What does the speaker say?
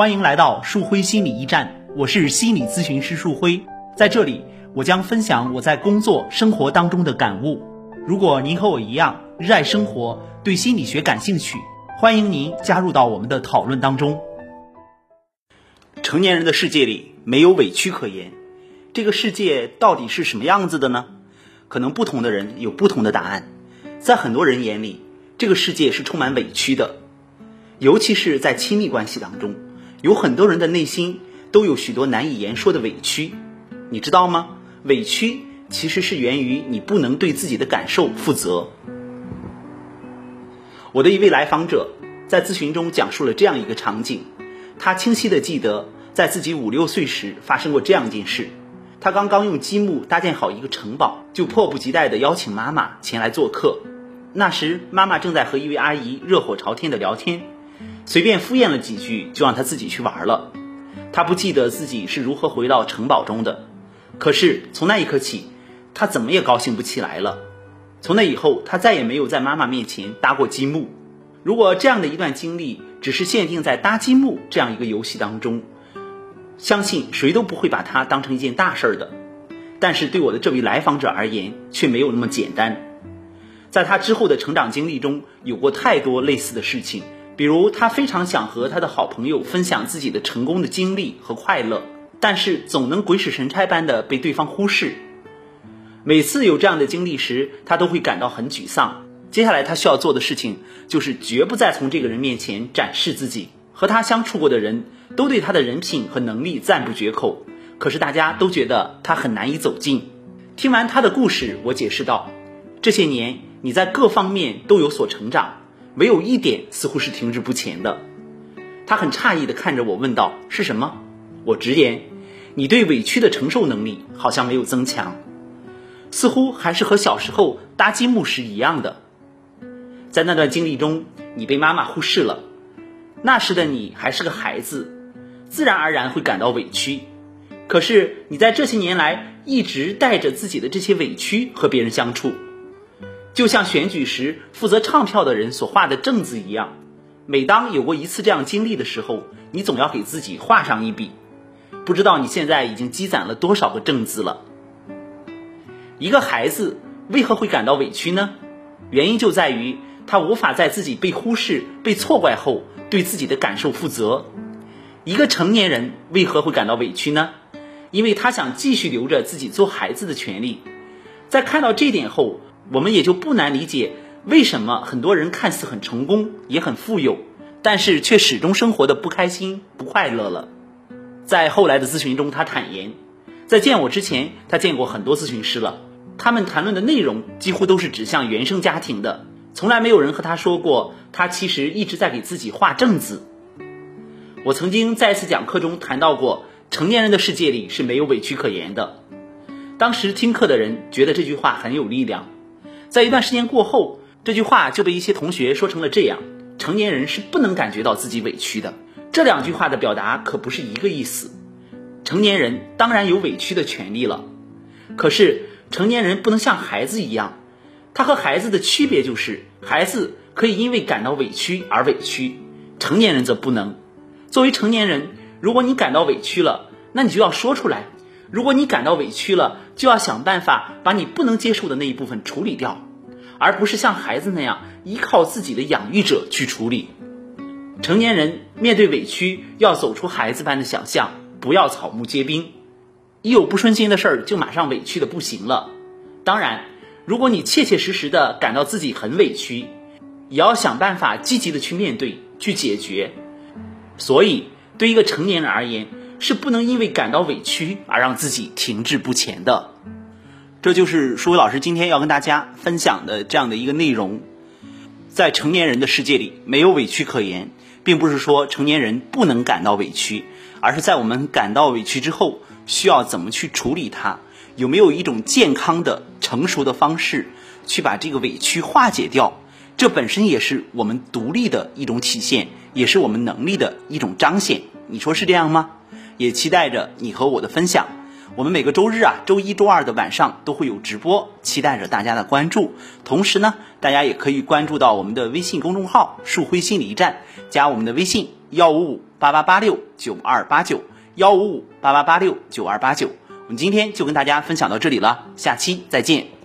欢迎来到树辉心理驿站，我是心理咨询师树辉，在这里我将分享我在工作生活当中的感悟。如果您和我一样热爱生活，对心理学感兴趣，欢迎您加入到我们的讨论当中。成年人的世界里没有委屈可言，这个世界到底是什么样子的呢？可能不同的人有不同的答案。在很多人眼里，这个世界是充满委屈的，尤其是在亲密关系当中，有很多人的内心都有许多难以言说的委屈。你知道吗？委屈其实是源于你不能对自己的感受负责。我的一位来访者在咨询中讲述了这样一个场景，他清晰的记得，在自己五六岁时发生过这样一件事。他刚刚用积木搭建好一个城堡，就迫不及待地邀请妈妈前来做客。那时，妈妈正在和一位阿姨热火朝天的聊天，随便敷衍了几句，就让他自己去玩了。他不记得自己是如何回到城堡中的，可是从那一刻起，他怎么也高兴不起来了。从那以后，他再也没有在妈妈面前搭过积木。如果这样的一段经历只是限定在搭积木这样一个游戏当中，相信谁都不会把它当成一件大事儿的。但是对我的这位来访者而言，却没有那么简单。在他之后的成长经历中，有过太多类似的事情，比如他非常想和他的好朋友分享自己的成功的经历和快乐，但是总能鬼使神差般的被对方忽视。每次有这样的经历时，他都会感到很沮丧。接下来他需要做的事情就是绝不再从这个人面前展示自己。和他相处过的人都对他的人品和能力赞不绝口，可是大家都觉得他很难以走近。听完他的故事，我解释道：这些年。你在各方面都有所成长，唯有一点似乎是停滞不前的。他很诧异地看着我，问道：“是什么？”我直言：“你对委屈的承受能力好像没有增强，似乎还是和小时候搭积木时一样的。在那段经历中，你被妈妈忽视了。那时的你还是个孩子，自然而然会感到委屈。可是你在这些年来一直带着自己的这些委屈和别人相处。”就像选举时负责唱票的人所画的正字一样，每当有过一次这样经历的时候，你总要给自己画上一笔。不知道你现在已经积攒了多少个正字了？一个孩子为何会感到委屈呢？原因就在于他无法在自己被忽视、被错怪后对自己的感受负责。一个成年人为何会感到委屈呢？因为他想继续留着自己做孩子的权利。在看到这点后。我们也就不难理解，为什么很多人看似很成功，也很富有，但是却始终生活的不开心、不快乐了。在后来的咨询中，他坦言，在见我之前，他见过很多咨询师了，他们谈论的内容几乎都是指向原生家庭的，从来没有人和他说过，他其实一直在给自己画正字。我曾经在一次讲课中谈到过，成年人的世界里是没有委屈可言的。当时听课的人觉得这句话很有力量。在一段时间过后，这句话就被一些同学说成了这样：成年人是不能感觉到自己委屈的。这两句话的表达可不是一个意思。成年人当然有委屈的权利了，可是成年人不能像孩子一样。他和孩子的区别就是，孩子可以因为感到委屈而委屈，成年人则不能。作为成年人，如果你感到委屈了，那你就要说出来。如果你感到委屈了，就要想办法把你不能接受的那一部分处理掉，而不是像孩子那样依靠自己的养育者去处理。成年人面对委屈，要走出孩子般的想象，不要草木皆兵。一有不顺心的事儿，就马上委屈的不行了。当然，如果你切切实实的感到自己很委屈，也要想办法积极的去面对、去解决。所以，对一个成年人而言，是不能因为感到委屈而让自己停滞不前的，这就是舒伟老师今天要跟大家分享的这样的一个内容。在成年人的世界里，没有委屈可言，并不是说成年人不能感到委屈，而是在我们感到委屈之后，需要怎么去处理它，有没有一种健康的、成熟的方式去把这个委屈化解掉，这本身也是我们独立的一种体现，也是我们能力的一种彰显。你说是这样吗？也期待着你和我的分享。我们每个周日啊，周一、周二的晚上都会有直播，期待着大家的关注。同时呢，大家也可以关注到我们的微信公众号“树辉心理驿站”，加我们的微信幺五五八八八六九二八九，幺五五八八八六九二八九。我们今天就跟大家分享到这里了，下期再见。